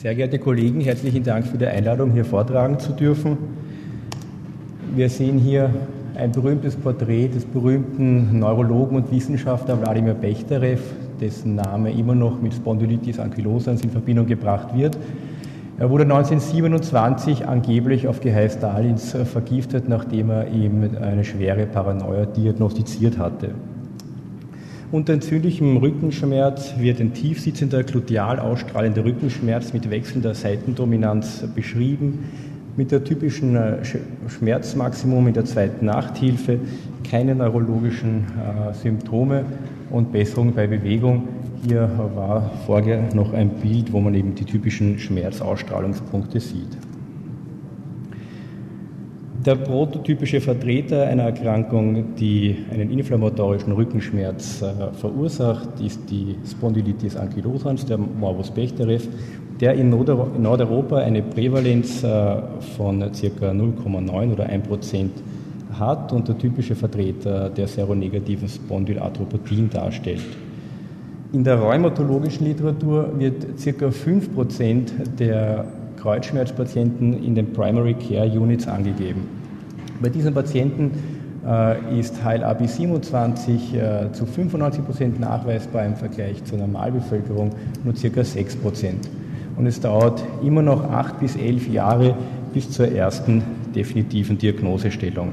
Sehr geehrte Kollegen, herzlichen Dank für die Einladung, hier vortragen zu dürfen. Wir sehen hier ein berühmtes Porträt des berühmten Neurologen und Wissenschaftler Wladimir Bechterew, dessen Name immer noch mit Spondylitis ankylosans in Verbindung gebracht wird. Er wurde 1927 angeblich auf Geheiß Stalins vergiftet, nachdem er ihm eine schwere Paranoia diagnostiziert hatte. Unter entzündlichem Rückenschmerz wird ein tiefsitzender, gluteal ausstrahlender Rückenschmerz mit wechselnder Seitendominanz beschrieben, mit der typischen äh, Schmerzmaximum in der zweiten Nachthilfe, keine neurologischen äh, Symptome und Besserung bei Bewegung. Hier war vorher noch ein Bild, wo man eben die typischen Schmerzausstrahlungspunkte sieht. Der prototypische Vertreter einer Erkrankung, die einen inflammatorischen Rückenschmerz äh, verursacht, ist die Spondylitis ankylosans, der Morbus Bechterew, der in Nordeuropa eine Prävalenz äh, von ca. 0,9 oder 1 Prozent hat und der typische Vertreter der seronegativen Spondylarthropathien darstellt. In der rheumatologischen Literatur wird ca. 5% der Kreuzschmerzpatienten in den Primary Care Units angegeben. Bei diesen Patienten äh, ist HLA-B27 äh, zu 95% nachweisbar im Vergleich zur Normalbevölkerung nur ca. 6%. Und es dauert immer noch 8 bis 11 Jahre bis zur ersten definitiven Diagnosestellung.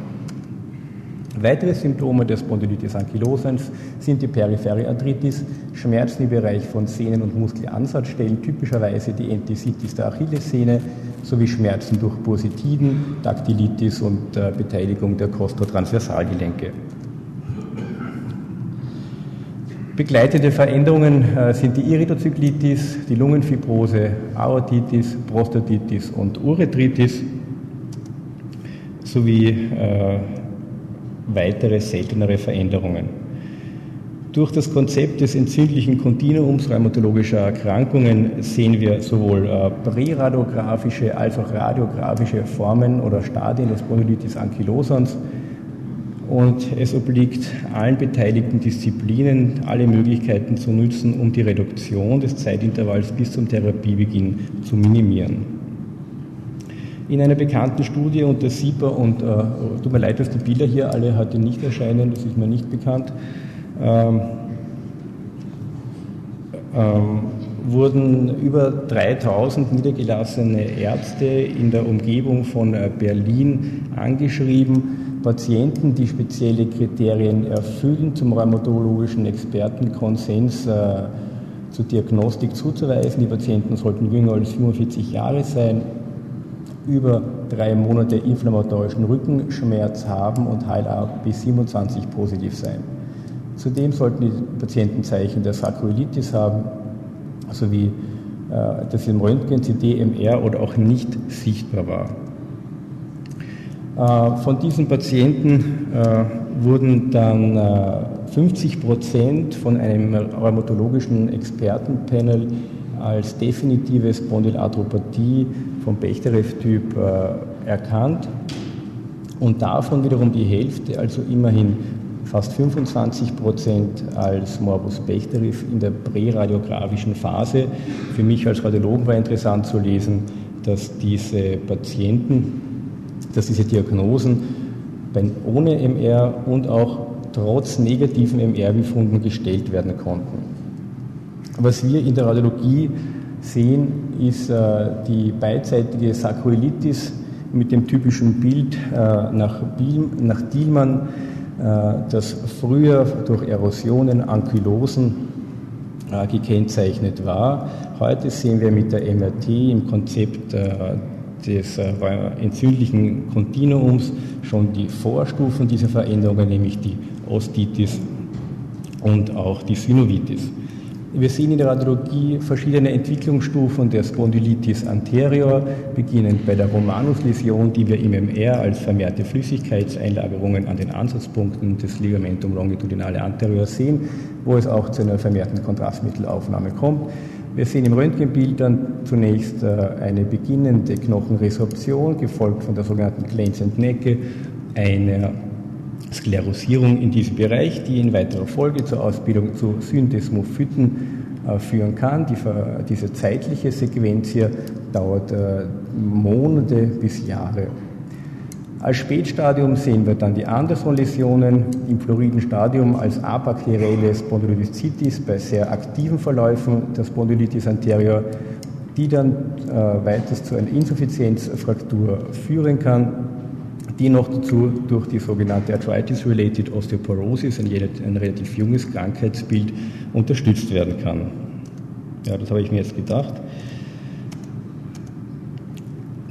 Weitere Symptome der Spondylitis ankylosans sind die periphere Arthritis, Schmerzen im Bereich von Sehnen- und Muskelansatzstellen, typischerweise die Entisitis der Achillessehne, sowie Schmerzen durch Bursitiden, Daktilitis und äh, Beteiligung der Costotransversalgelenke. Begleitende Veränderungen äh, sind die Iridozyglitis, die Lungenfibrose, Aortitis, Prostatitis und Urethritis sowie äh, weitere seltenere Veränderungen. Durch das Konzept des entzündlichen Kontinuums rheumatologischer Erkrankungen sehen wir sowohl äh, präradiografische als auch radiografische Formen oder Stadien des Spondylitis ankylosans und es obliegt allen beteiligten Disziplinen, alle Möglichkeiten zu nutzen, um die Reduktion des Zeitintervalls bis zum Therapiebeginn zu minimieren. In einer bekannten Studie unter SIPA und äh, tut mir leid, dass die Bilder hier alle heute nicht erscheinen, das ist mir nicht bekannt, ähm, ähm, wurden über 3000 niedergelassene Ärzte in der Umgebung von äh, Berlin angeschrieben, Patienten, die spezielle Kriterien erfüllen, zum rheumatologischen Expertenkonsens äh, zur Diagnostik zuzuweisen. Die Patienten sollten jünger als 45 Jahre sein, über drei Monate inflammatorischen Rückenschmerz haben und HLA bis 27 positiv sein. Zudem sollten die Patienten Zeichen der Sarkoiditis haben, sowie äh, dass im Röntgen, CT, MR oder auch nicht sichtbar war. Äh, von diesen Patienten äh, wurden dann 50 Prozent von einem rheumatologischen Expertenpanel als definitive Spondylarthropathie vom Bechterew-Typ äh, erkannt und davon wiederum die Hälfte, also immerhin fast 25 Prozent als Morbus Bechterew in der präradiografischen Phase. Für mich als Radiologen war interessant zu lesen, dass diese Patienten, dass diese Diagnosen ohne MR und auch trotz negativen MR-Befunden gestellt werden konnten. Was wir in der Radiologie sehen, ist äh, die beidseitige Sarkoilitis mit dem typischen Bild äh, nach, nach Dielmann, äh, das früher durch Erosionen, Ankylosen gekennzeichnet war. Heute sehen wir mit der MRT im Konzept des entzündlichen Kontinuums schon die Vorstufen dieser Veränderungen, nämlich die Ostitis und auch die Synovitis. Wir sehen in der Radiologie verschiedene Entwicklungsstufen der Spondylitis anterior, beginnend bei der Romanus-Läsion, die wir im MR als vermehrte Flüssigkeitseinlagerungen an den Ansatzpunkten des Ligamentum longitudinale anterior sehen, wo es auch zu einer vermehrten Kontrastmittelaufnahme kommt. Wir sehen im Röntgenbild dann zunächst äh, eine beginnende Knochenresorption, gefolgt von der sogenannten Claims-Necke, einer Sklerosierung in diesem Bereich, die in weiterer Folge zur Ausbildung zu Syndesmophyten äh, führen kann. Die, diese zeitliche Sequenz hier dauert äh, Monate bis Jahre. Als Spätstadium sehen wir dann die Anderson-Läsionen im fluoriden Stadium als abakterielle Spondylolisthesis bei sehr aktiven Verläufen der Spondylitis anterior, die dann äh, weiters zu einer Insuffizienzfraktur führen kann, die noch dazu durch die sogenannte Arthritis-Related Osteoporosis, ein, ein relativ junges Krankheitsbild, unterstützt werden kann. Ja, das habe ich mir jetzt gedacht.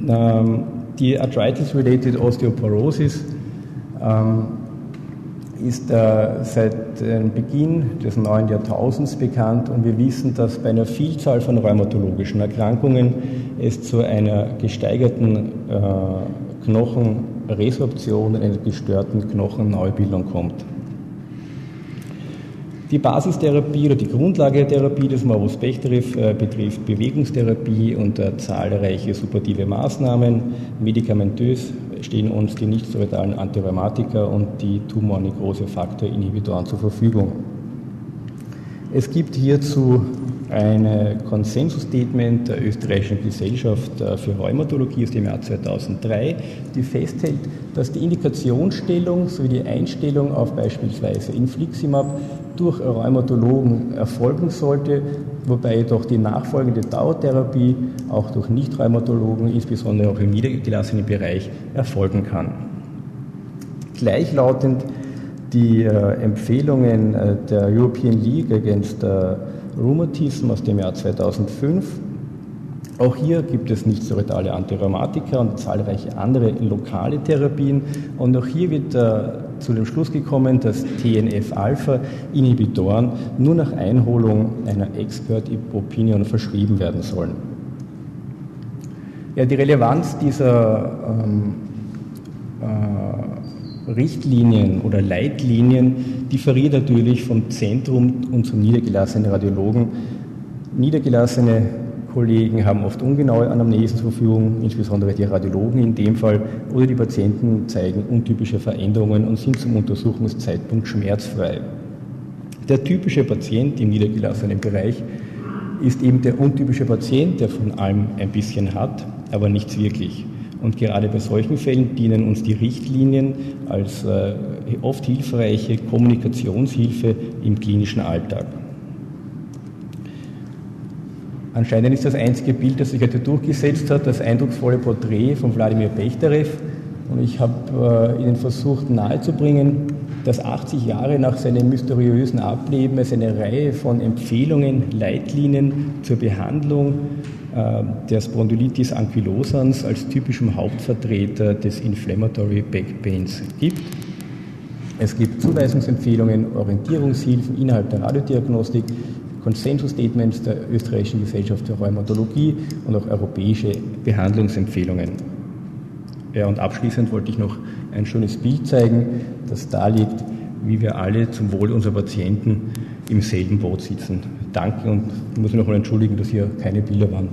Ähm, die Arthritis-Related Osteoporosis ähm, ist äh, seit dem Beginn des neuen Jahrtausends bekannt und wir wissen, dass bei einer Vielzahl von rheumatologischen Erkrankungen es zu einer gesteigerten äh, Knochenresorption, einer gestörten Knochenneubildung kommt. Die Basistherapie oder die Grundlage der Therapie des Morbus Bechterew äh, betrifft Bewegungstherapie und äh, zahlreiche supportive Maßnahmen. Medikamentös stehen uns die nichtsteroidalen Antirheumatika und die Tumornekrose-Faktor-Inhibitoren zur Verfügung. Es gibt hierzu ein Konsensusstatement der österreichischen Gesellschaft äh, für Rheumatologie aus dem Jahr 2003, die festhält, dass die Indikationsstellung sowie die Einstellung auf beispielsweise Infliximab durch Rheumatologen erfolgen sollte, wobei jedoch die nachfolgende Dauertherapie auch durch Nicht-Rheumatologen, insbesondere auch im niedergelassenen Bereich, erfolgen kann. Gleichlautend die äh, Empfehlungen äh, der European League against Rheumatism aus dem Jahr 2005. Auch hier gibt es nicht steroidale Antirheumatika und zahlreiche andere lokale Therapien. Und auch hier wird äh, zu dem Schluss gekommen, dass TNF-Alpha-Inhibitoren nur nach Einholung einer Expert Opinion verschrieben werden sollen. Ja, die Relevanz dieser ähm, äh, Richtlinien oder Leitlinien differiert natürlich vom Zentrum und zum niedergelassenen Radiologen. Niedergelassene Kollegen haben oft ungenaue Anamnesen zur Verfügung, insbesondere die Radiologen in dem Fall, oder die Patienten zeigen untypische Veränderungen und sind zum Untersuchungszeitpunkt schmerzfrei. Der typische Patient im niedergelassenen Bereich ist eben der untypische Patient, der von allem ein bisschen hat, aber nichts wirklich. Und gerade bei solchen Fällen dienen uns die Richtlinien als äh, oft hilfreiche Kommunikationshilfe im klinischen Alltag. Anscheinend ist das einzige Bild, das sich heute durchgesetzt hat, das eindrucksvolle Porträt von Wladimir Bechterew. Und ich habe äh, Ihnen versucht nahezubringen, dass 80 Jahre nach seinem mysteriösen Ableben es eine Reihe von Empfehlungen, Leitlinien zur Behandlung der Spondylitis ankylosans als typischem Hauptvertreter des Inflammatory Back Pains gibt. Es gibt Zuweisungsempfehlungen, Orientierungshilfen innerhalb der Radiodiagnostik, Konsensusstatements der österreichischen Gesellschaft für Rheumatologie und auch europäische Behandlungsempfehlungen. Ja, und abschließend wollte ich noch ein schönes Bild zeigen, das darlegt, wie wir alle zum Wohl unserer Patienten im selben Boot sitzen. Danke und ich muss mich noch mal entschuldigen, dass hier keine Bilder waren.